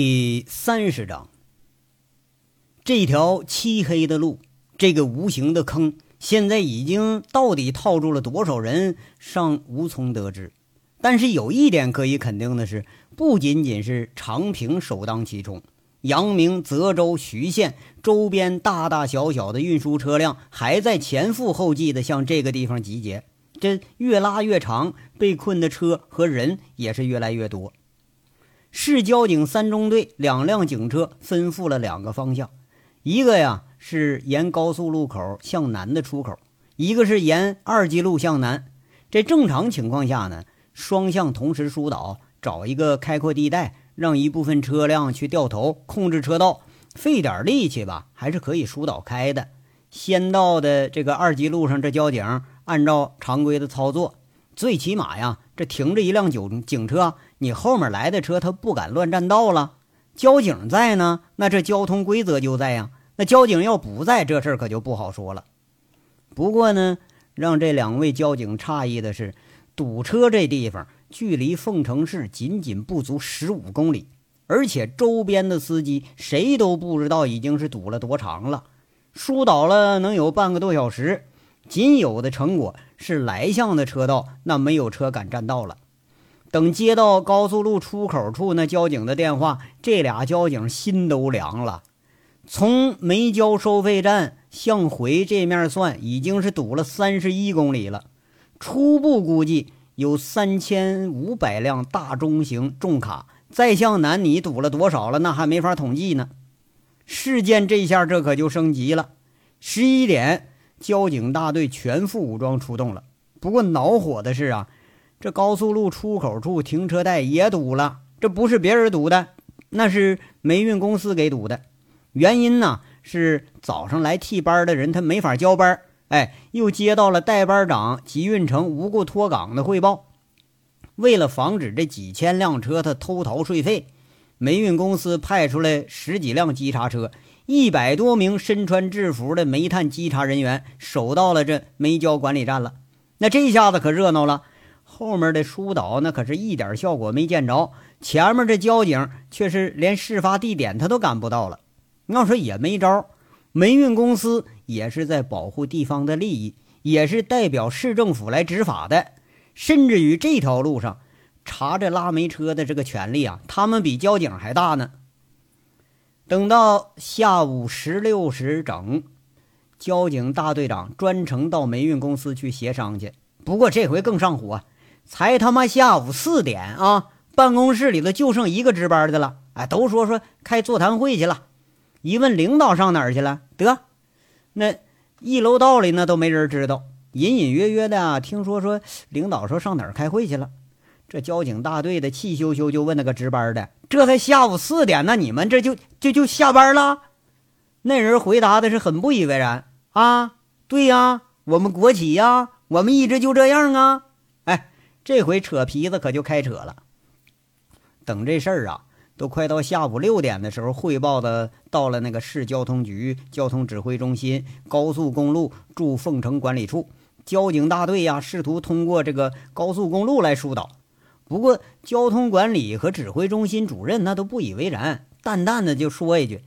第三十章，这条漆黑的路，这个无形的坑，现在已经到底套住了多少人，尚无从得知。但是有一点可以肯定的是，不仅仅是长平首当其冲，阳明、泽州、徐县周边大大小小的运输车辆还在前赴后继地向这个地方集结，这越拉越长，被困的车和人也是越来越多。市交警三中队两辆警车分赴了两个方向，一个呀是沿高速路口向南的出口，一个是沿二级路向南。这正常情况下呢，双向同时疏导，找一个开阔地带，让一部分车辆去掉头控制车道，费点力气吧，还是可以疏导开的。先到的这个二级路上，这交警按照常规的操作，最起码呀，这停着一辆警警车。你后面来的车，他不敢乱占道了。交警在呢，那这交通规则就在呀。那交警要不在，这事儿可就不好说了。不过呢，让这两位交警诧异的是，堵车这地方距离凤城市仅仅不足十五公里，而且周边的司机谁都不知道已经是堵了多长了。疏导了能有半个多小时，仅有的成果是来向的车道那没有车敢占道了。等接到高速路出口处那交警的电话，这俩交警心都凉了。从没交收费站向回这面算，已经是堵了三十一公里了。初步估计有三千五百辆大中型重卡。再向南，你堵了多少了？那还没法统计呢。事件这下这可就升级了。十一点，交警大队全副武装出动了。不过恼火的是啊。这高速路出口处停车带也堵了，这不是别人堵的，那是煤运公司给堵的。原因呢是早上来替班的人他没法交班，哎，又接到了代班长集运成无故脱岗的汇报。为了防止这几千辆车他偷逃税费，煤运公司派出来十几辆稽查车，一百多名身穿制服的煤炭稽查人员守到了这煤焦管理站了。那这下子可热闹了。后面的疏导那可是一点效果没见着，前面这交警却是连事发地点他都赶不到了。要说也没招，煤运公司也是在保护地方的利益，也是代表市政府来执法的。甚至于这条路上查这拉煤车的这个权利啊，他们比交警还大呢。等到下午十六时整，交警大队长专程到煤运公司去协商去，不过这回更上火。才他妈下午四点啊！办公室里头就剩一个值班的了。哎，都说说开座谈会去了。一问领导上哪儿去了？得，那一楼道里那都没人知道。隐隐约约的啊听说说领导说上哪儿开会去了。这交警大队的气咻咻就问那个值班的：“这才下午四点，那你们这就就就下班了？”那人回答的是很不以为然：“啊，对呀，我们国企呀，我们一直就这样啊。”这回扯皮子可就开扯了。等这事儿啊，都快到下午六点的时候，汇报的到了那个市交通局交通指挥中心、高速公路驻凤城管理处交警大队呀，试图通过这个高速公路来疏导。不过，交通管理和指挥中心主任那都不以为然，淡淡的就说一句：“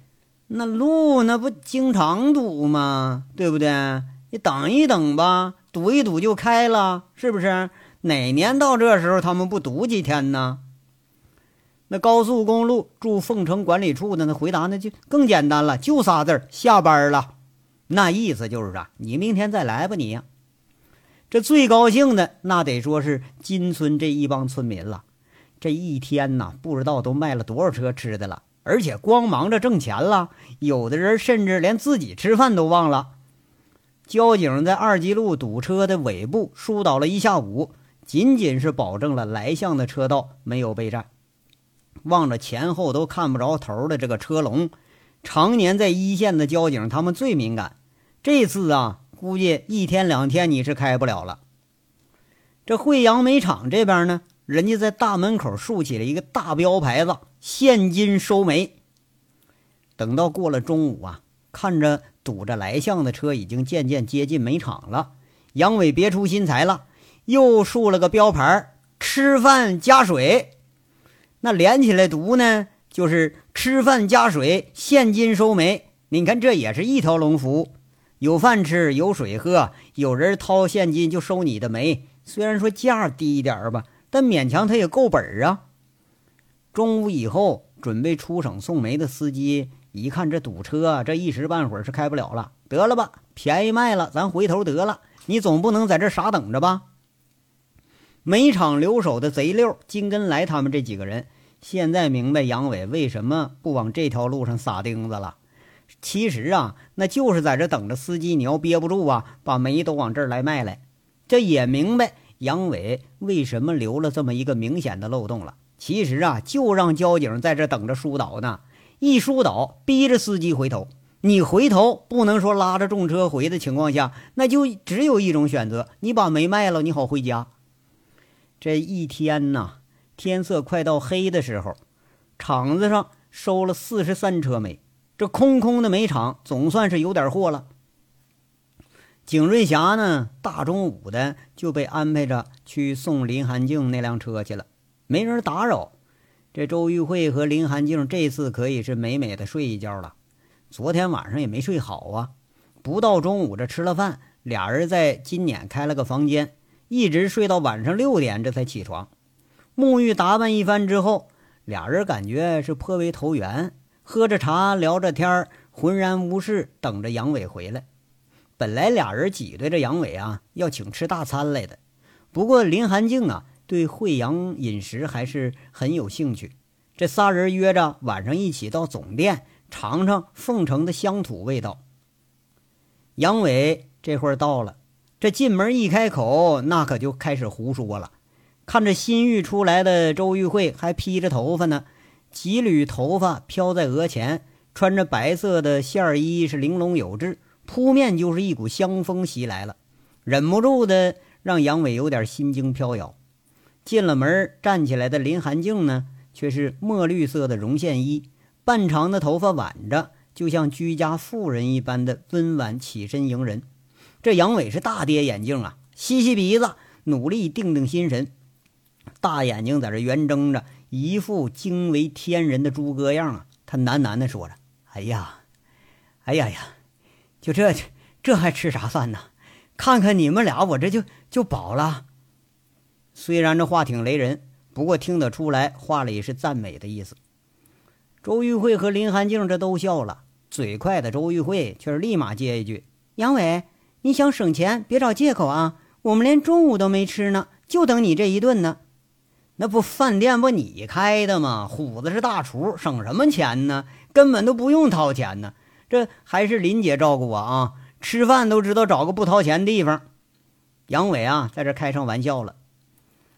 那路那不经常堵吗？对不对？你等一等吧，堵一堵就开了，是不是？”哪年到这时候他们不堵几天呢？那高速公路驻凤城管理处的那回答那就更简单了，就仨字儿：下班了。那意思就是啊，你明天再来吧，你呀。这最高兴的那得说是金村这一帮村民了。这一天呐，不知道都卖了多少车吃的了，而且光忙着挣钱了，有的人甚至连自己吃饭都忘了。交警在二级路堵车的尾部疏导了一下午。仅仅是保证了来向的车道没有被占，望着前后都看不着头的这个车龙，常年在一线的交警他们最敏感。这次啊，估计一天两天你是开不了了。这惠阳煤厂这边呢，人家在大门口竖起了一个大标牌子：“现金收煤。”等到过了中午啊，看着堵着来向的车已经渐渐接近煤厂了，杨伟别出心裁了。又竖了个标牌吃饭加水。那连起来读呢，就是吃饭加水，现金收煤。你看，这也是一条龙服务，有饭吃，有水喝，有人掏现金就收你的煤。虽然说价低一点吧，但勉强他也够本儿啊。中午以后准备出省送煤的司机一看这堵车，这一时半会儿是开不了了。得了吧，便宜卖了，咱回头得了。你总不能在这傻等着吧？煤厂留守的贼六金根来他们这几个人，现在明白杨伟为什么不往这条路上撒钉子了。其实啊，那就是在这等着司机，你要憋不住啊，把煤都往这儿来卖来。这也明白杨伟为什么留了这么一个明显的漏洞了。其实啊，就让交警在这等着疏导呢，一疏导，逼着司机回头。你回头不能说拉着重车回的情况下，那就只有一种选择：你把煤卖了，你好回家。这一天呐，天色快到黑的时候，厂子上收了四十三车煤，这空空的煤场总算是有点货了。景瑞霞呢，大中午的就被安排着去送林寒静那辆车去了，没人打扰。这周玉慧和林寒静这次可以是美美的睡一觉了。昨天晚上也没睡好啊，不到中午这吃了饭，俩人在金撵开了个房间，一直睡到晚上六点，这才起床，沐浴打扮一番之后，俩人感觉是颇为投缘，喝着茶聊着天浑然无事，等着杨伟回来。本来俩人挤兑着杨伟啊，要请吃大餐来的，不过林寒静啊对惠阳饮食还是很有兴趣，这仨人约着晚上一起到总店。尝尝凤城的乡土味道。杨伟这会儿到了，这进门一开口，那可就开始胡说了。看着新育出来的周玉慧，还披着头发呢，几缕头发飘在额前，穿着白色的线衣，是玲珑有致，扑面就是一股香风袭来了，忍不住的让杨伟有点心惊飘摇。进了门，站起来的林寒静呢，却是墨绿色的绒线衣。半长的头发挽着，就像居家妇人一般的温婉起身迎人。这杨伟是大跌眼镜啊，吸吸鼻子，努力定定心神，大眼睛在这圆睁着，一副惊为天人的猪哥样啊。他喃喃地说着：“哎呀，哎呀呀，就这这还吃啥饭呢？看看你们俩，我这就就饱了。”虽然这话挺雷人，不过听得出来，话里是赞美的意思。周玉慧和林寒静这都笑了，嘴快的周玉慧却是立马接一句：“杨伟，你想省钱，别找借口啊！我们连中午都没吃呢，就等你这一顿呢。那不饭店不你开的吗？虎子是大厨，省什么钱呢？根本都不用掏钱呢。这还是林姐照顾我啊，吃饭都知道找个不掏钱的地方。”杨伟啊，在这开上玩笑了。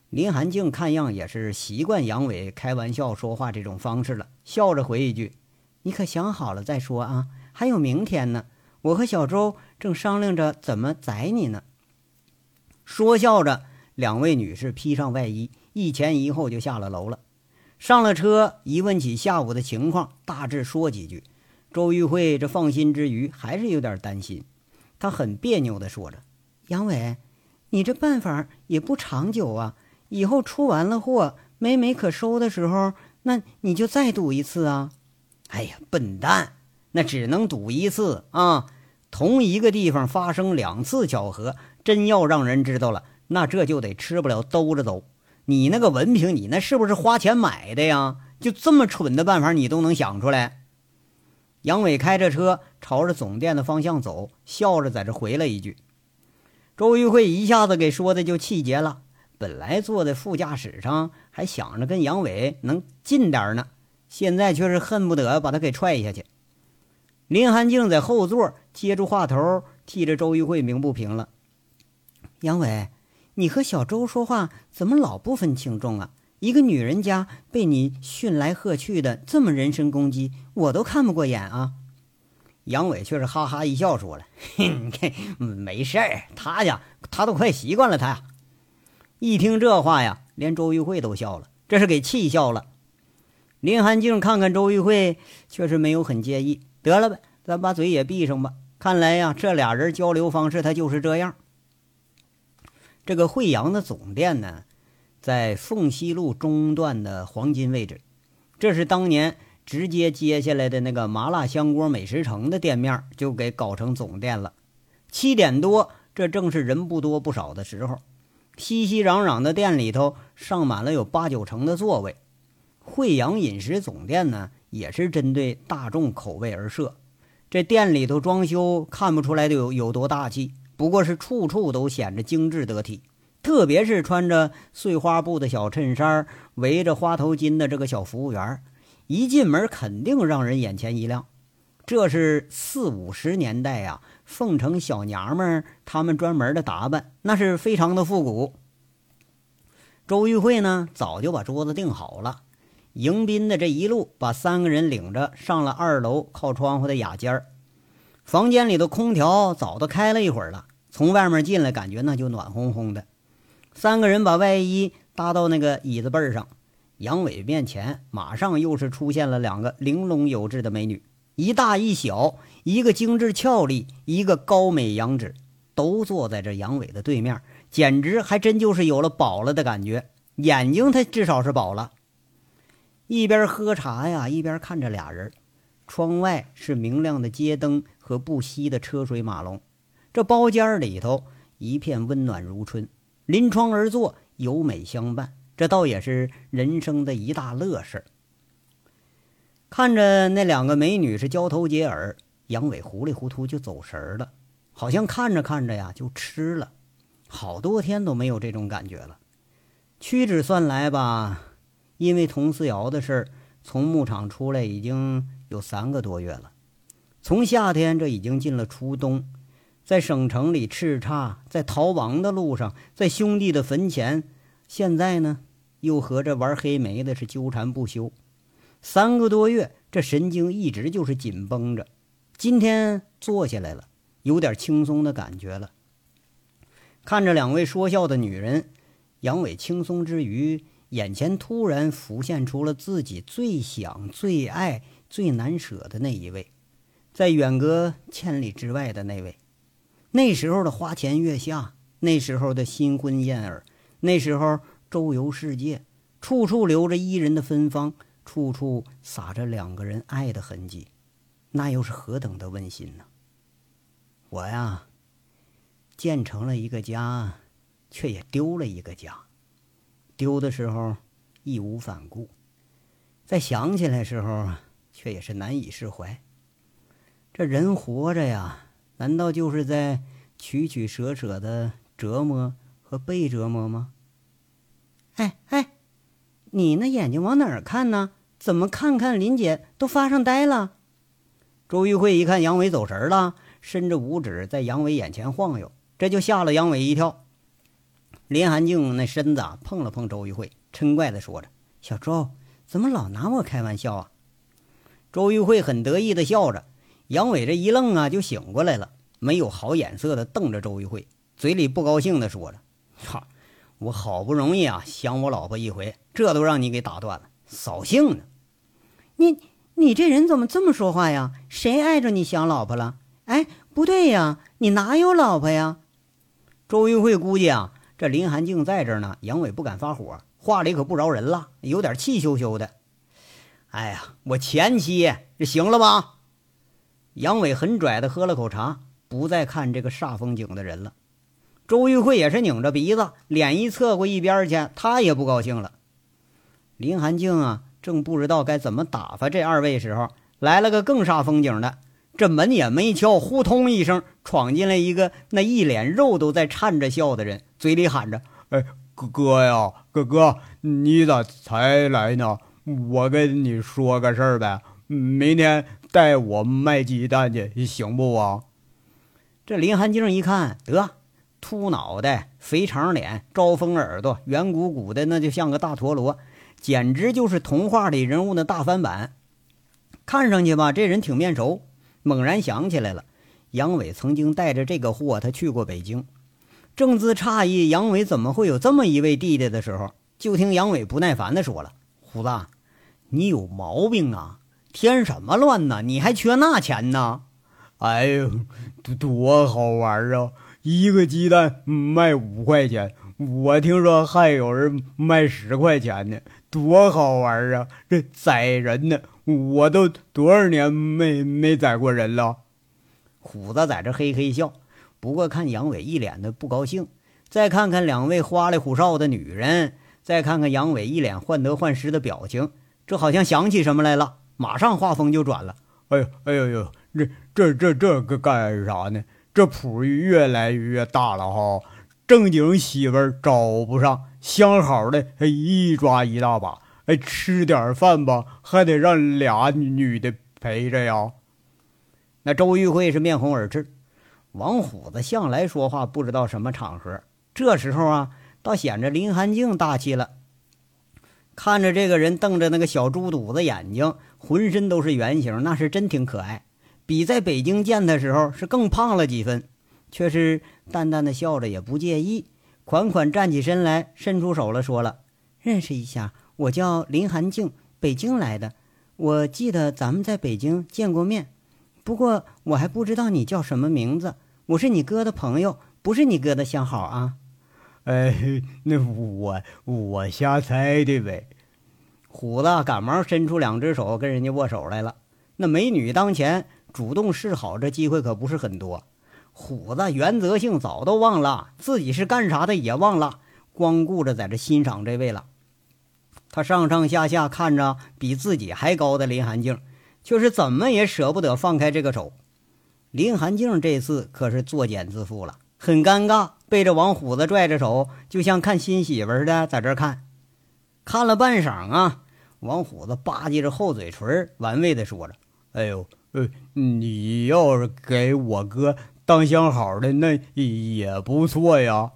林寒静看样也是习惯杨伟开玩笑说话这种方式了，笑着回一句：“你可想好了再说啊，还有明天呢。我和小周正商量着怎么宰你呢。”说笑着，两位女士披上外衣，一前一后就下了楼了。上了车，一问起下午的情况，大致说几句。周玉慧这放心之余，还是有点担心。她很别扭地说着：“杨伟，你这办法也不长久啊。”以后出完了货没煤可收的时候，那你就再赌一次啊！哎呀，笨蛋，那只能赌一次啊！同一个地方发生两次巧合，真要让人知道了，那这就得吃不了兜着走。你那个文凭，你那是不是花钱买的呀？就这么蠢的办法，你都能想出来？杨伟开着车朝着总店的方向走，笑着在这回了一句：“周玉慧一下子给说的就气结了。”本来坐在副驾驶上，还想着跟杨伟能近点呢，现在却是恨不得把他给踹下去。林寒静在后座接住话头，替着周玉慧鸣不平了：“杨伟，你和小周说话怎么老不分轻重啊？一个女人家被你训来喝去的，这么人身攻击，我都看不过眼啊！”杨伟却是哈哈一笑，说了：“没事儿，他呀，他都快习惯了，他。”一听这话呀，连周玉慧都笑了，这是给气笑了。林寒静看看周玉慧，却是没有很介意。得了呗，咱把嘴也闭上吧。看来呀，这俩人交流方式他就是这样。这个惠阳的总店呢，在凤西路中段的黄金位置，这是当年直接接下来的那个麻辣香锅美食城的店面就给搞成总店了。七点多，这正是人不多不少的时候，熙熙攘攘的店里头上满了有八九成的座位。惠阳饮食总店呢，也是针对大众口味而设。这店里头装修看不出来的有有多大气，不过是处处都显着精致得体。特别是穿着碎花布的小衬衫、围着花头巾的这个小服务员。一进门肯定让人眼前一亮，这是四五十年代呀，凤城小娘们儿她们专门的打扮，那是非常的复古。周玉慧呢，早就把桌子订好了，迎宾的这一路把三个人领着上了二楼靠窗户的雅间儿，房间里的空调早都开了一会儿了，从外面进来感觉那就暖烘烘的。三个人把外衣搭到那个椅子背上。杨伟面前马上又是出现了两个玲珑有致的美女，一大一小，一个精致俏丽，一个高美扬止，都坐在这杨伟的对面，简直还真就是有了饱了的感觉。眼睛他至少是饱了。一边喝茶呀，一边看着俩人。窗外是明亮的街灯和不息的车水马龙，这包间里头一片温暖如春，临窗而坐，有美相伴。这倒也是人生的一大乐事。看着那两个美女是交头接耳，杨伟糊里糊涂就走神了，好像看着看着呀就吃了。好多天都没有这种感觉了。屈指算来吧，因为佟思瑶的事儿，从牧场出来已经有三个多月了。从夏天这已经进了初冬，在省城里叱咤，在逃亡的路上，在兄弟的坟前。现在呢，又和这玩黑莓的是纠缠不休，三个多月，这神经一直就是紧绷着。今天坐下来了，有点轻松的感觉了。看着两位说笑的女人，杨伟轻松之余，眼前突然浮现出了自己最想、最爱、最难舍的那一位，在远隔千里之外的那位。那时候的花前月下，那时候的新婚燕尔。那时候周游世界，处处留着伊人的芬芳，处处洒着两个人爱的痕迹，那又是何等的温馨呢？我呀，建成了一个家，却也丢了一个家。丢的时候义无反顾，在想起来时候，却也是难以释怀。这人活着呀，难道就是在取取舍舍的折磨和被折磨吗？哎哎，你那眼睛往哪儿看呢？怎么看看林姐都发上呆了？周玉慧一看杨伟走神了，伸着五指在杨伟眼前晃悠，这就吓了杨伟一跳。林寒静那身子碰了碰周玉慧，嗔怪的说着：“小周，怎么老拿我开玩笑啊？”周玉慧很得意的笑着，杨伟这一愣啊，就醒过来了，没有好眼色的瞪着周玉慧，嘴里不高兴的说着：“操！”我好不容易啊想我老婆一回，这都让你给打断了，扫兴呢！你你这人怎么这么说话呀？谁碍着你想老婆了？哎，不对呀，你哪有老婆呀？周玉慧估计啊，这林寒静在这儿呢，杨伟不敢发火，话里可不饶人了，有点气羞羞的。哎呀，我前妻这行了吧？杨伟很拽的喝了口茶，不再看这个煞风景的人了。周玉慧也是拧着鼻子，脸一侧过一边去，她也不高兴了。林寒静啊，正不知道该怎么打发这二位时候，来了个更煞风景的。这门也没敲，呼通一声闯进来一个那一脸肉都在颤着笑的人，嘴里喊着：“哎，哥哥呀，哥哥，你咋才来呢？我跟你说个事儿呗，明天带我卖鸡蛋去，行不？”啊？这林寒静一看，得。秃脑袋、肥长脸、招风耳朵、圆鼓鼓的，那就像个大陀螺，简直就是童话里人物的大翻版。看上去吧，这人挺面熟。猛然想起来了，杨伟曾经带着这个货，他去过北京。正自诧异杨伟怎么会有这么一位弟弟的时候，就听杨伟不耐烦地说了：“胡子，你有毛病啊！添什么乱呢？你还缺那钱呢？哎呦，多多好玩啊！”一个鸡蛋卖五块钱，我听说还有人卖十块钱呢，多好玩啊！这宰人呢，我都多少年没没宰过人了。虎子在这嘿嘿笑，不过看杨伟一脸的不高兴，再看看两位花里胡哨的女人，再看看杨伟一脸患得患失的表情，这好像想起什么来了，马上话锋就转了。哎呦，哎呦呦，这这这这个干啥呢？这谱越来越大了哈，正经媳妇儿找不上，相好的一抓一大把。哎，吃点饭吧，还得让俩女的陪着呀。那周玉慧是面红耳赤，王虎子向来说话不知道什么场合，这时候啊，倒显着林寒静大气了。看着这个人瞪着那个小猪肚子眼睛，浑身都是圆形，那是真挺可爱。比在北京见的时候是更胖了几分，却是淡淡的笑着，也不介意，款款站起身来，伸出手了，说了：“认识一下，我叫林寒静，北京来的。我记得咱们在北京见过面。”不过我还不知道你叫什么名字，我是你哥的朋友，不是你哥的相好啊。哎，那我我瞎猜的呗。虎子赶忙伸出两只手跟人家握手来了。那美女当前，主动示好这机会可不是很多。虎子原则性早都忘了自己是干啥的，也忘了，光顾着在这欣赏这位了。他上上下下看着比自己还高的林寒静。却是怎么也舍不得放开这个手，林寒静这次可是作茧自缚了，很尴尬，背着王虎子拽着手，就像看新媳妇似的在这看。看了半晌啊，王虎子吧唧着厚嘴唇，玩味的说着：“哎呦，呃，你要是给我哥当相好的，那也不错呀。”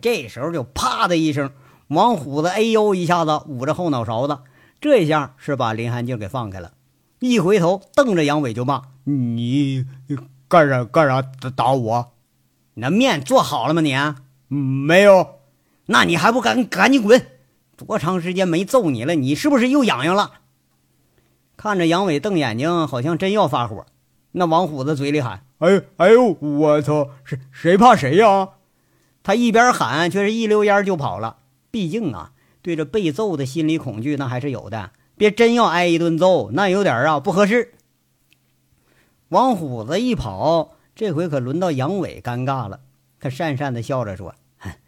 这时候就啪的一声，王虎子哎呦一下子捂着后脑勺子，这一下是把林寒静给放开了。一回头，瞪着杨伟就骂：“你干啥干啥打打我？你那面做好了吗？你没有？那你还不赶赶紧滚？多长时间没揍你了？你是不是又痒痒了？”看着杨伟瞪眼睛，好像真要发火。那王虎子嘴里喊：“哎哎呦，我操！谁谁怕谁呀？”他一边喊，却是一溜烟就跑了。毕竟啊，对着被揍的心理恐惧，那还是有的。别真要挨一顿揍，那有点啊不合适。王虎子一跑，这回可轮到杨伟尴尬了。他讪讪的笑着说：“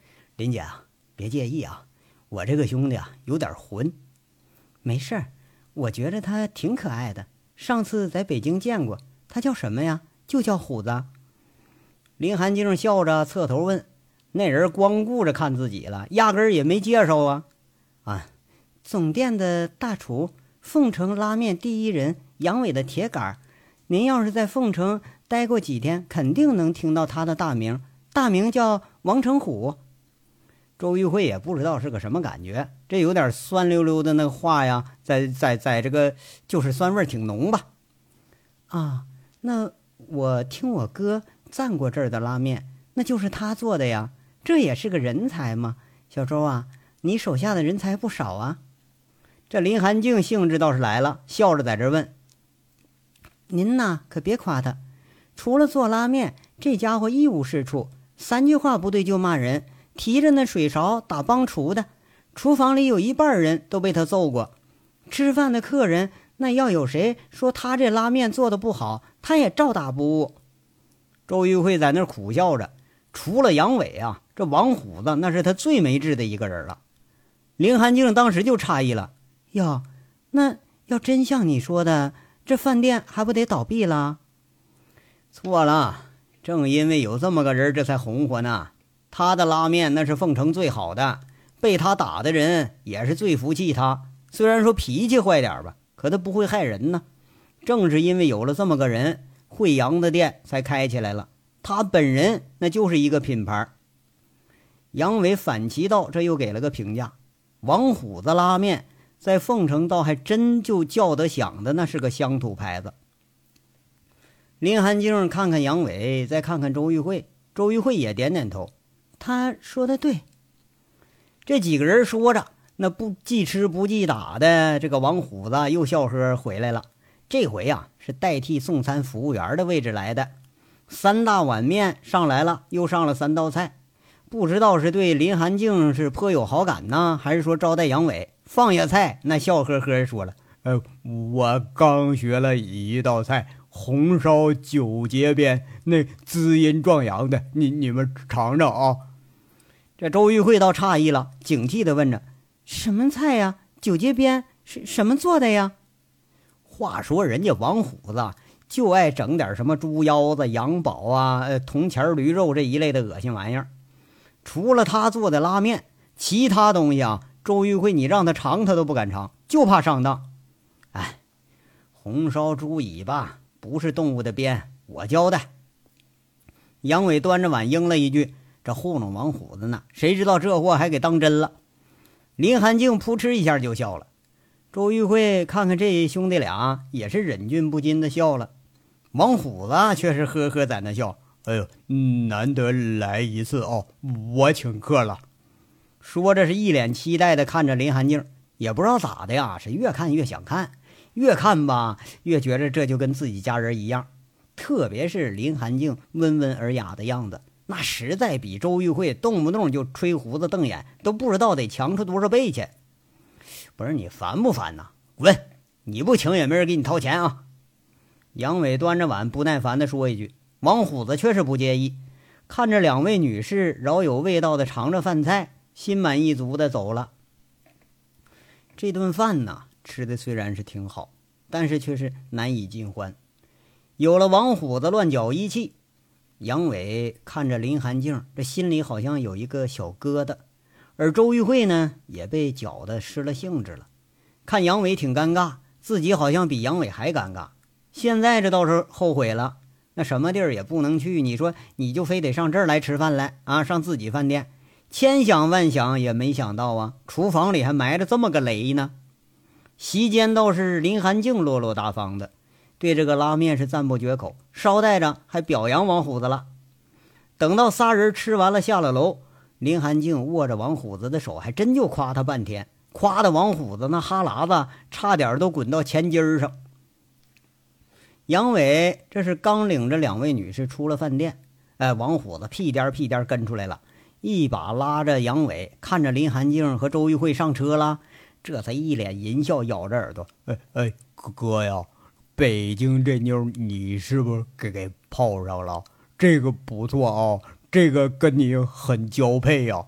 林姐啊，别介意啊，我这个兄弟啊有点混。没事儿，我觉得他挺可爱的。上次在北京见过他，叫什么呀？就叫虎子。”林寒静笑着侧头问：“那人光顾着看自己了，压根儿也没介绍啊？”啊。总店的大厨，凤城拉面第一人杨伟的铁杆您要是在凤城待过几天，肯定能听到他的大名，大名叫王成虎。周玉慧也不知道是个什么感觉，这有点酸溜溜的那个话呀，在在在这个就是酸味挺浓吧？啊，那我听我哥赞过这儿的拉面，那就是他做的呀，这也是个人才嘛。小周啊，你手下的人才不少啊。这林寒静兴致倒是来了，笑着在这问：“您呐，可别夸他，除了做拉面，这家伙一无是处，三句话不对就骂人，提着那水勺打帮厨的，厨房里有一半人都被他揍过。吃饭的客人，那要有谁说他这拉面做的不好，他也照打不误。”周玉慧在那苦笑着，除了杨伟啊，这王虎子那是他最没治的一个人了。林寒静当时就诧异了。哟，那要真像你说的，这饭店还不得倒闭了？错了，正因为有这么个人，这才红火呢。他的拉面那是凤城最好的，被他打的人也是最服气他。虽然说脾气坏点吧，可他不会害人呢。正是因为有了这么个人，惠阳的店才开起来了。他本人那就是一个品牌。杨伟反其道，这又给了个评价：王虎子拉面。在凤城倒还真就叫得响的，那是个乡土牌子。林寒静看看杨伟，再看看周玉慧，周玉慧也点点头。他说的对。这几个人说着，那不记吃不记打的这个王虎子又笑呵回来了。这回呀，是代替送餐服务员的位置来的。三大碗面上来了，又上了三道菜，不知道是对林寒静是颇有好感呢，还是说招待杨伟。放下菜，那笑呵呵说了：“呃，我刚学了一道菜，红烧九节鞭，那滋阴壮阳的，你你们尝尝啊。”这周玉慧倒诧异了，警惕地问着：“什么菜呀？九节鞭是什么做的呀？”话说人家王虎子就爱整点什么猪腰子、羊宝啊、铜钱驴肉这一类的恶心玩意儿。除了他做的拉面，其他东西啊。周玉慧，你让他尝，他都不敢尝，就怕上当。哎，红烧猪尾巴不是动物的鞭，我交代。杨伟端着碗应了一句：“这糊弄王虎子呢，谁知道这货还给当真了。”林寒静扑哧一下就笑了。周玉慧看看这兄弟俩，也是忍俊不禁的笑了。王虎子却是呵呵在那笑：“哎呦，难得来一次哦，我请客了。”说着，是一脸期待的看着林寒静，也不知道咋的呀，是越看越想看，越看吧越觉着这就跟自己家人一样。特别是林寒静温文尔雅的样子，那实在比周玉慧动不动就吹胡子瞪眼都不知道得强出多少倍去。不是你烦不烦呐？滚！你不请也没人给你掏钱啊！杨伟端着碗不耐烦地说一句，王虎子却是不介意，看着两位女士饶有味道的尝着饭菜。心满意足的走了。这顿饭呢，吃的虽然是挺好，但是却是难以尽欢。有了王虎子乱搅一气，杨伟看着林寒静，这心里好像有一个小疙瘩。而周玉慧呢，也被搅得失了兴致了。看杨伟挺尴尬，自己好像比杨伟还尴尬。现在这倒是后悔了，那什么地儿也不能去。你说，你就非得上这儿来吃饭来啊？上自己饭店。千想万想也没想到啊，厨房里还埋着这么个雷呢。席间倒是林寒静落落大方的，对这个拉面是赞不绝口，捎带着还表扬王虎子了。等到仨人吃完了下了楼，林寒静握着王虎子的手，还真就夸他半天，夸的王虎子那哈喇子差点都滚到前襟上。杨伟这是刚领着两位女士出了饭店，哎，王虎子屁颠屁颠跟出来了。一把拉着杨伟，看着林寒静和周玉慧上车了，这才一脸淫笑，咬着耳朵：“哎哎，哥呀，北京这妞你是不是给给泡上了？这个不错啊，这个跟你很交配呀。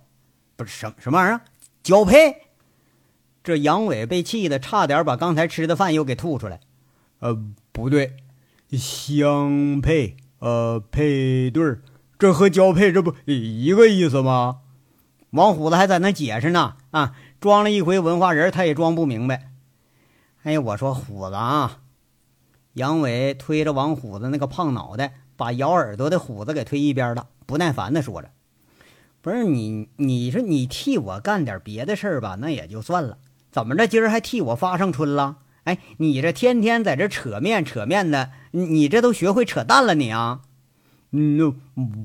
不是什什么玩意儿？交配？这杨伟被气得差点把刚才吃的饭又给吐出来。呃，不对，相配，呃，配对儿。”这和交配这不一个意思吗？王虎子还在那解释呢，啊，装了一回文化人，他也装不明白。哎，我说虎子啊，杨伟推着王虎子那个胖脑袋，把咬耳朵的虎子给推一边了，不耐烦的说着：“不是你，你说你替我干点别的事儿吧，那也就算了，怎么着今儿还替我发上春了？哎，你这天天在这扯面扯面的，你这都学会扯淡了你啊？”那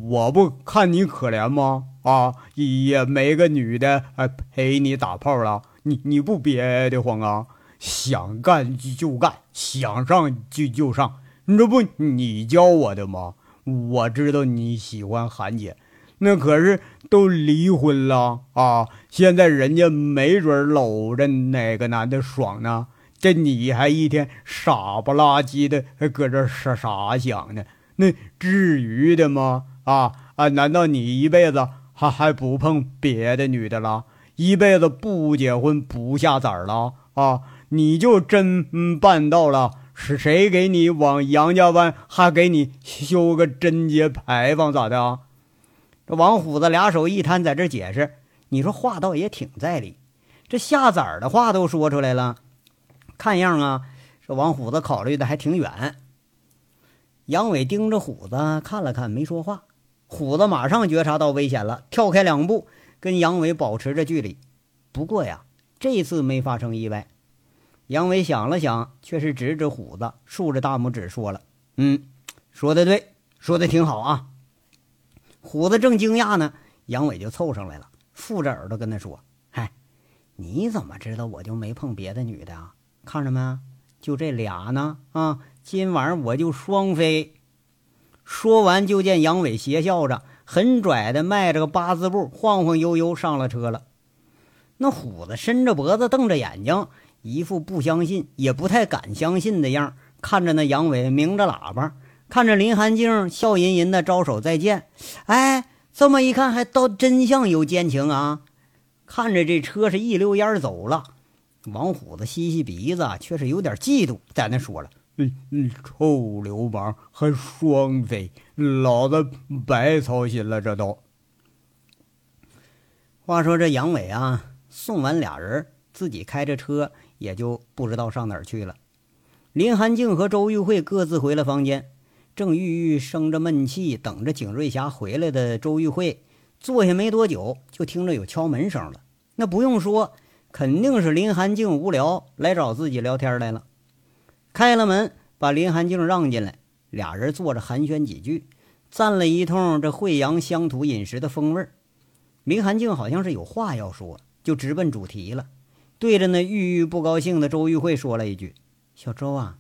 我不看你可怜吗？啊，也没个女的哎陪你打炮了，你你不憋得慌啊？想干就干，想上就就上，你这不你教我的吗？我知道你喜欢韩姐，那可是都离婚了啊！现在人家没准搂着哪个男的爽呢，这你还一天傻不拉几的还搁这傻傻想呢？那至于的吗？啊啊！难道你一辈子还还不碰别的女的了？一辈子不结婚不下崽了？啊！你就真办到了？是谁给你往杨家湾还给你修个贞节牌坊咋的啊？这王虎子俩手一摊，在这解释。你说话倒也挺在理，这下崽的话都说出来了，看样啊，这王虎子考虑的还挺远。杨伟盯着虎子看了看，没说话。虎子马上觉察到危险了，跳开两步，跟杨伟保持着距离。不过呀，这次没发生意外。杨伟想了想，却是指指虎子，竖着大拇指说了：“嗯，说的对，说的挺好啊。”虎子正惊讶呢，杨伟就凑上来了，附着耳朵跟他说：“嗨，你怎么知道我就没碰别的女的啊？看着没，就这俩呢啊。”今晚我就双飞。说完，就见杨伟邪笑着，很拽的迈着个八字步，晃晃悠悠上了车了。那虎子伸着脖子，瞪着眼睛，一副不相信也不太敢相信的样看着那杨伟鸣着喇叭，看着林寒静笑吟吟的招手再见。哎，这么一看，还倒真像有奸情啊！看着这车是一溜烟走了。王虎子吸吸鼻子，却是有点嫉妒，在那说了：“嗯，臭流氓，还双贼，老子白操心了。”这都。话说这杨伟啊，送完俩人，自己开着车也就不知道上哪儿去了。林寒静和周玉慧各自回了房间，正郁郁生着闷气，等着景瑞霞回来的周玉慧坐下没多久，就听着有敲门声了。那不用说。肯定是林寒静无聊来找自己聊天来了，开了门把林寒静让进来，俩人坐着寒暄几句，赞了一通这惠阳乡土饮食的风味林寒静好像是有话要说，就直奔主题了，对着那郁郁不高兴的周玉慧说了一句：“小周啊，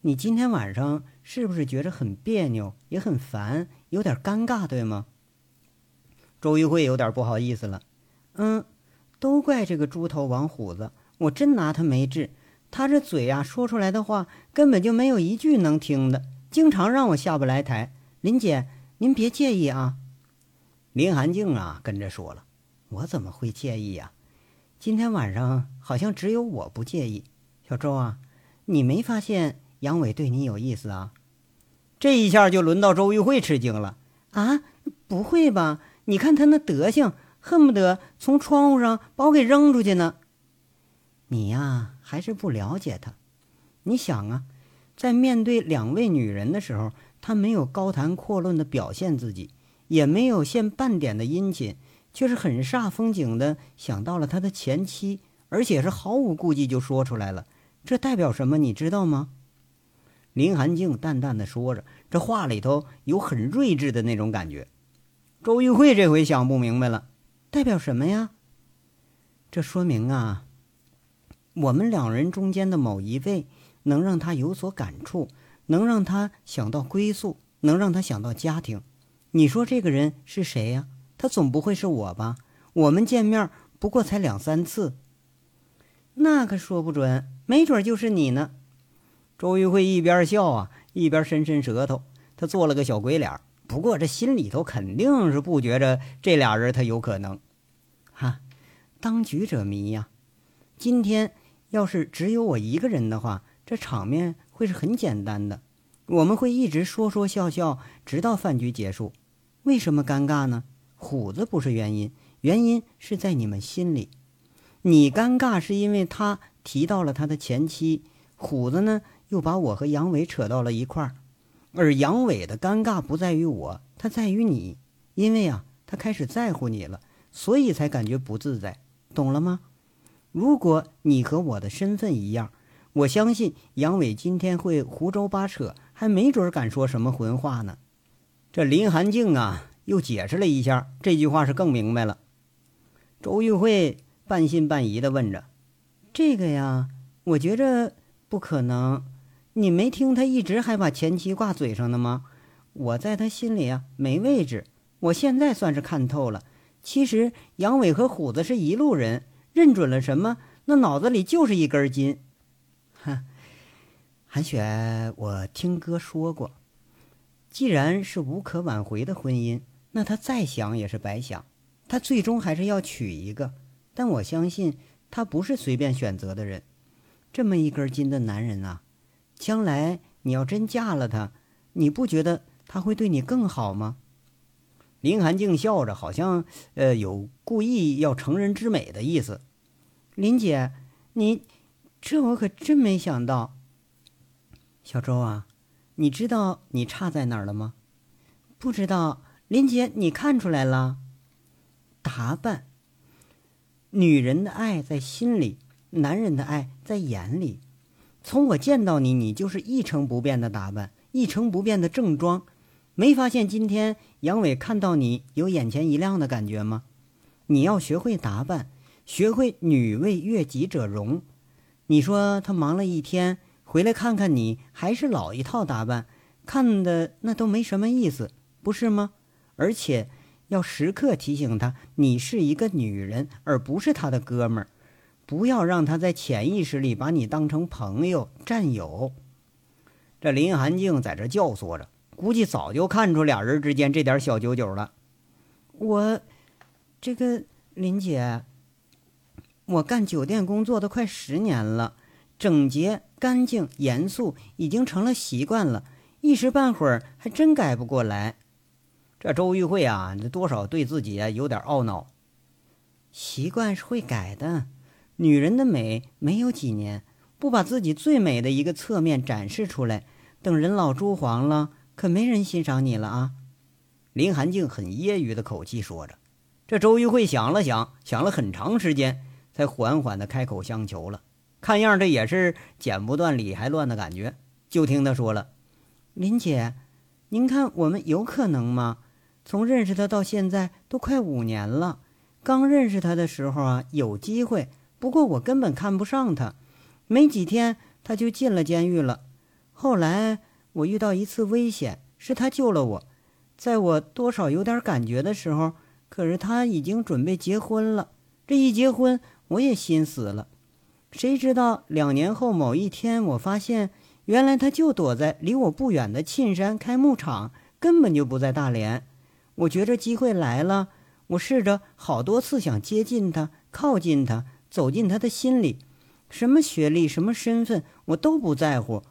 你今天晚上是不是觉着很别扭，也很烦，有点尴尬，对吗？”周玉慧有点不好意思了，嗯。都怪这个猪头王虎子，我真拿他没治。他这嘴呀，说出来的话根本就没有一句能听的，经常让我下不来台。林姐，您别介意啊。林寒静啊，跟着说了，我怎么会介意呀？今天晚上好像只有我不介意。小周啊，你没发现杨伟对你有意思啊？这一下就轮到周玉慧吃惊了啊！不会吧？你看他那德行。恨不得从窗户上把我给扔出去呢。你呀，还是不了解他。你想啊，在面对两位女人的时候，他没有高谈阔论的表现自己，也没有献半点的殷勤，却是很煞风景的想到了他的前妻，而且是毫无顾忌就说出来了。这代表什么？你知道吗？林寒静淡淡的说着，这话里头有很睿智的那种感觉。周玉慧这回想不明白了。代表什么呀？这说明啊，我们两人中间的某一位能让他有所感触，能让他想到归宿，能让他想到家庭。你说这个人是谁呀？他总不会是我吧？我们见面不过才两三次，那可说不准，没准就是你呢。周玉慧一边笑啊，一边伸伸舌头，他做了个小鬼脸。不过这心里头肯定是不觉着这俩人他有可能。哈，当局者迷呀！今天要是只有我一个人的话，这场面会是很简单的。我们会一直说说笑笑，直到饭局结束。为什么尴尬呢？虎子不是原因，原因是在你们心里。你尴尬是因为他提到了他的前妻，虎子呢又把我和杨伟扯到了一块儿。而杨伟的尴尬不在于我，他在于你，因为啊，他开始在乎你了。所以才感觉不自在，懂了吗？如果你和我的身份一样，我相信杨伟今天会胡诌八扯，还没准敢说什么混话呢。这林寒静啊，又解释了一下，这句话是更明白了。周玉慧半信半疑的问着：“这个呀，我觉着不可能。你没听他一直还把前妻挂嘴上呢吗？我在他心里啊没位置，我现在算是看透了。”其实杨伟和虎子是一路人，认准了什么，那脑子里就是一根筋。哼，韩雪，我听哥说过，既然是无可挽回的婚姻，那他再想也是白想，他最终还是要娶一个。但我相信他不是随便选择的人，这么一根筋的男人啊，将来你要真嫁了他，你不觉得他会对你更好吗？林寒静笑着，好像呃有故意要成人之美的意思。林姐，你这我可真没想到。小周啊，你知道你差在哪儿了吗？不知道。林姐，你看出来了？打扮。女人的爱在心里，男人的爱在眼里。从我见到你，你就是一成不变的打扮，一成不变的正装。没发现今天杨伟看到你有眼前一亮的感觉吗？你要学会打扮，学会女为悦己者容。你说他忙了一天回来看看你，还是老一套打扮，看的那都没什么意思，不是吗？而且要时刻提醒他，你是一个女人，而不是他的哥们儿。不要让他在潜意识里把你当成朋友、战友。这林寒静在这教唆着，估计早就看出俩人之间这点小九九了。我，这个林姐，我干酒店工作都快十年了，整洁、干净、严肃已经成了习惯了，一时半会儿还真改不过来。这周玉慧啊，多少对自己有点懊恼。习惯是会改的。女人的美没有几年，不把自己最美的一个侧面展示出来，等人老珠黄了，可没人欣赏你了啊！林寒静很揶揄的口气说着。这周玉慧想了想，想了很长时间，才缓缓的开口相求了。看样这也是剪不断理还乱的感觉。就听他说了：“林姐，您看我们有可能吗？从认识他到现在都快五年了，刚认识他的时候啊，有机会。”不过我根本看不上他，没几天他就进了监狱了。后来我遇到一次危险，是他救了我。在我多少有点感觉的时候，可是他已经准备结婚了。这一结婚，我也心死了。谁知道两年后某一天，我发现原来他就躲在离我不远的沁山开牧场，根本就不在大连。我觉着机会来了，我试着好多次想接近他，靠近他。走进他的心里，什么学历、什么身份，我都不在乎。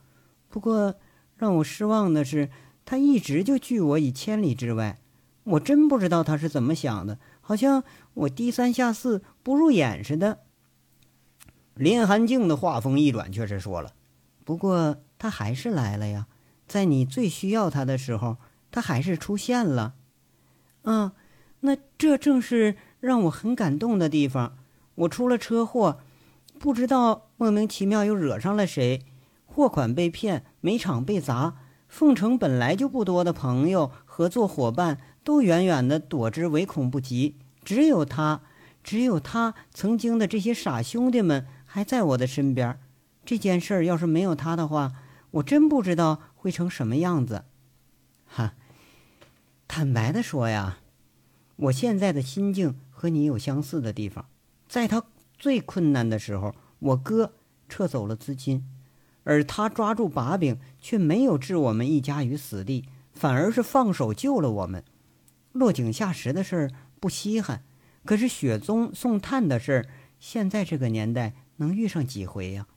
不过让我失望的是，他一直就拒我以千里之外。我真不知道他是怎么想的，好像我低三下四、不入眼似的。林寒静的话锋一转，却是说了：“不过他还是来了呀，在你最需要他的时候，他还是出现了。嗯，那这正是让我很感动的地方。”我出了车祸，不知道莫名其妙又惹上了谁，货款被骗，煤厂被砸，凤城本来就不多的朋友、合作伙伴都远远的躲之唯恐不及，只有他，只有他曾经的这些傻兄弟们还在我的身边。这件事儿要是没有他的话，我真不知道会成什么样子。哈，坦白的说呀，我现在的心境和你有相似的地方。在他最困难的时候，我哥撤走了资金，而他抓住把柄，却没有置我们一家于死地，反而是放手救了我们。落井下石的事儿不稀罕，可是雪宗送炭的事儿，现在这个年代能遇上几回呀？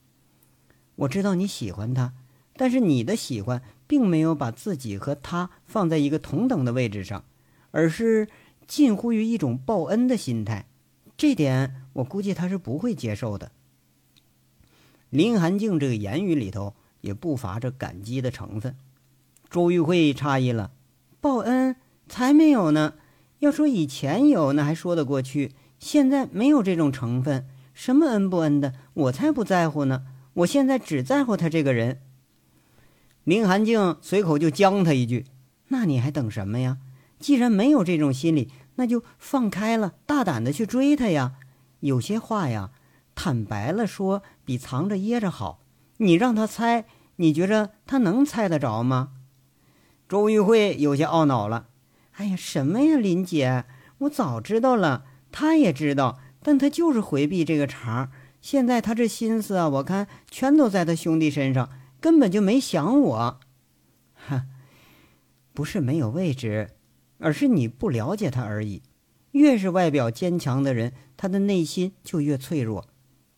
我知道你喜欢他，但是你的喜欢并没有把自己和他放在一个同等的位置上，而是近乎于一种报恩的心态。这点我估计他是不会接受的。林寒静这个言语里头也不乏着感激的成分。周玉慧诧异了：“报恩才没有呢！要说以前有，那还说得过去；现在没有这种成分，什么恩不恩的，我才不在乎呢！我现在只在乎他这个人。”林寒静随口就将他一句：“那你还等什么呀？既然没有这种心理。”那就放开了，大胆的去追他呀！有些话呀，坦白了说比藏着掖着好。你让他猜，你觉着他能猜得着吗？周玉慧有些懊恼了。哎呀，什么呀，林姐，我早知道了，他也知道，但他就是回避这个茬。现在他这心思啊，我看全都在他兄弟身上，根本就没想我。哈，不是没有位置。而是你不了解他而已。越是外表坚强的人，他的内心就越脆弱。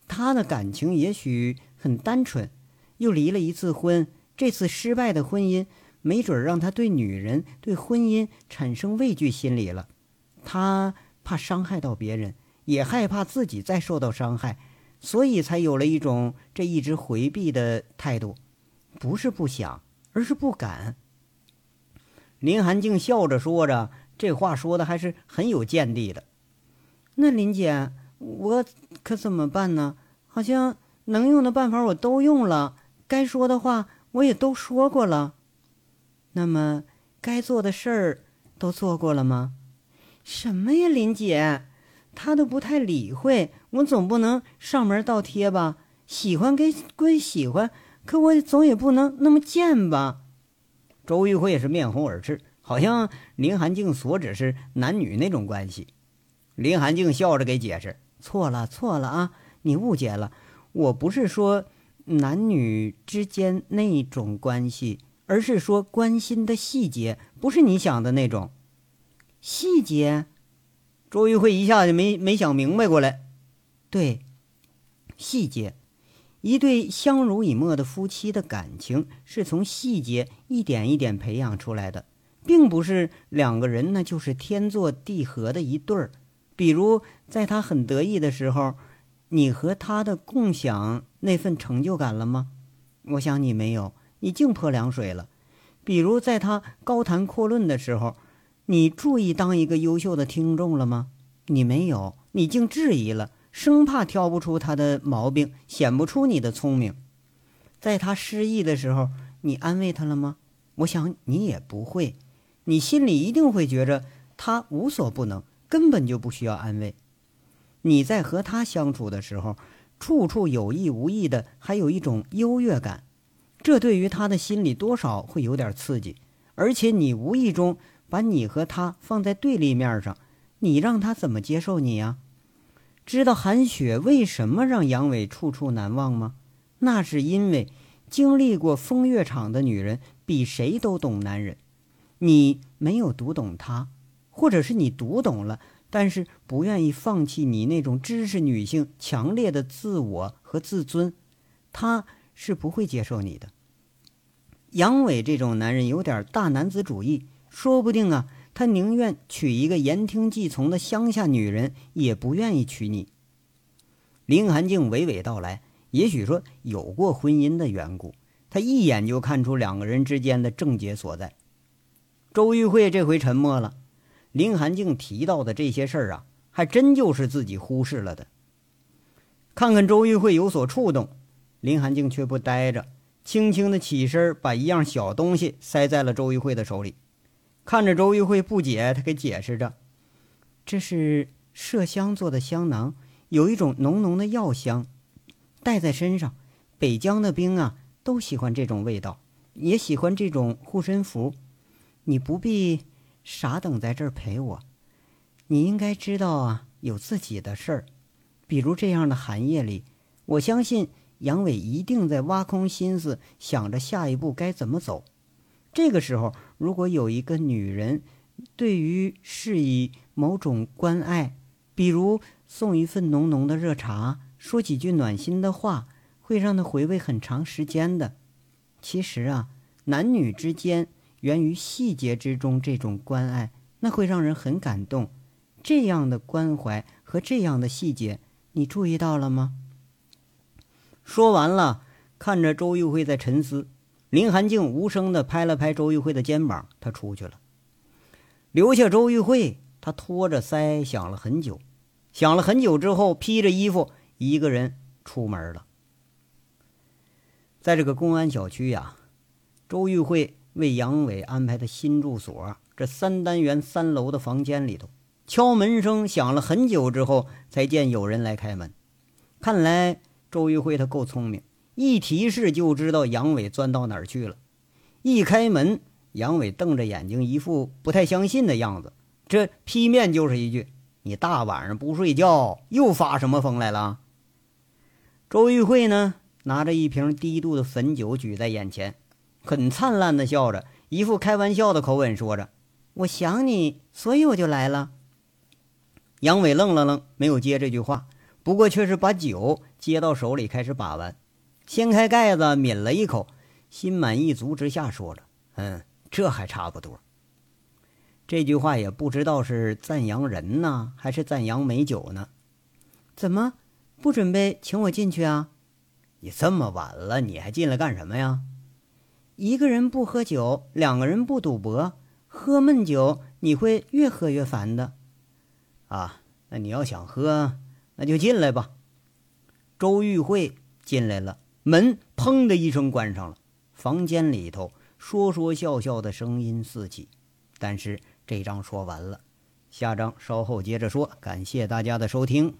他的感情也许很单纯，又离了一次婚，这次失败的婚姻没准让他对女人、对婚姻产生畏惧心理了。他怕伤害到别人，也害怕自己再受到伤害，所以才有了一种这一直回避的态度。不是不想，而是不敢。林寒静笑着说着，这话说的还是很有见地的。那林姐，我可怎么办呢？好像能用的办法我都用了，该说的话我也都说过了。那么该做的事儿都做过了吗？什么呀，林姐，他都不太理会。我总不能上门倒贴吧？喜欢给归喜欢，可我总也不能那么贱吧？周玉辉也是面红耳赤，好像林寒静所指是男女那种关系。林寒静笑着给解释：“错了，错了啊，你误解了，我不是说男女之间那种关系，而是说关心的细节，不是你想的那种细节。”周玉慧一下子没没想明白过来，对，细节，一对相濡以沫的夫妻的感情是从细节一点一点培养出来的，并不是两个人呢就是天作地合的一对儿。比如在他很得意的时候，你和他的共享那份成就感了吗？我想你没有，你净泼凉水了。比如在他高谈阔论的时候。你注意当一个优秀的听众了吗？你没有，你竟质疑了，生怕挑不出他的毛病，显不出你的聪明。在他失意的时候，你安慰他了吗？我想你也不会，你心里一定会觉着他无所不能，根本就不需要安慰。你在和他相处的时候，处处有意无意的，还有一种优越感，这对于他的心里多少会有点刺激，而且你无意中。把你和他放在对立面上，你让他怎么接受你呀？知道韩雪为什么让杨伟处处难忘吗？那是因为经历过风月场的女人比谁都懂男人。你没有读懂他，或者是你读懂了，但是不愿意放弃你那种知识女性强烈的自我和自尊，他是不会接受你的。杨伟这种男人有点大男子主义。说不定啊，他宁愿娶一个言听计从的乡下女人，也不愿意娶你。林寒静娓娓道来，也许说有过婚姻的缘故，他一眼就看出两个人之间的症结所在。周玉慧这回沉默了，林寒静提到的这些事儿啊，还真就是自己忽视了的。看看周玉慧有所触动，林寒静却不呆着，轻轻的起身，把一样小东西塞在了周玉慧的手里。看着周玉慧不解，他给解释着：“这是麝香做的香囊，有一种浓浓的药香，带在身上。北疆的兵啊，都喜欢这种味道，也喜欢这种护身符。你不必傻等在这儿陪我，你应该知道啊，有自己的事儿。比如这样的寒夜里，我相信杨伟一定在挖空心思想着下一步该怎么走。”这个时候，如果有一个女人对于是以某种关爱，比如送一份浓浓的热茶，说几句暖心的话，会让他回味很长时间的。其实啊，男女之间源于细节之中这种关爱，那会让人很感动。这样的关怀和这样的细节，你注意到了吗？说完了，看着周玉慧在沉思。林寒静无声地拍了拍周玉慧的肩膀，他出去了，留下周玉慧。他托着腮想了很久，想了很久之后，披着衣服，一个人出门了。在这个公安小区呀，周玉慧为杨伟安排的新住所，这三单元三楼的房间里头，敲门声响了很久之后，才见有人来开门。看来周玉慧她够聪明。一提示就知道杨伟钻到哪儿去了。一开门，杨伟瞪着眼睛，一副不太相信的样子。这劈面就是一句：“你大晚上不睡觉，又发什么疯来了？”周玉慧呢，拿着一瓶低度的汾酒举在眼前，很灿烂的笑着，一副开玩笑的口吻说着：“我想你，所以我就来了。”杨伟愣了愣，没有接这句话，不过却是把酒接到手里，开始把玩。掀开盖子，抿了一口，心满意足之下，说着：“嗯，这还差不多。”这句话也不知道是赞扬人呢，还是赞扬美酒呢？怎么不准备请我进去啊？你这么晚了，你还进来干什么呀？一个人不喝酒，两个人不赌博，喝闷酒你会越喝越烦的。啊，那你要想喝，那就进来吧。周玉慧进来了。门砰的一声关上了，房间里头说说笑笑的声音四起。但是这章说完了，下章稍后接着说。感谢大家的收听。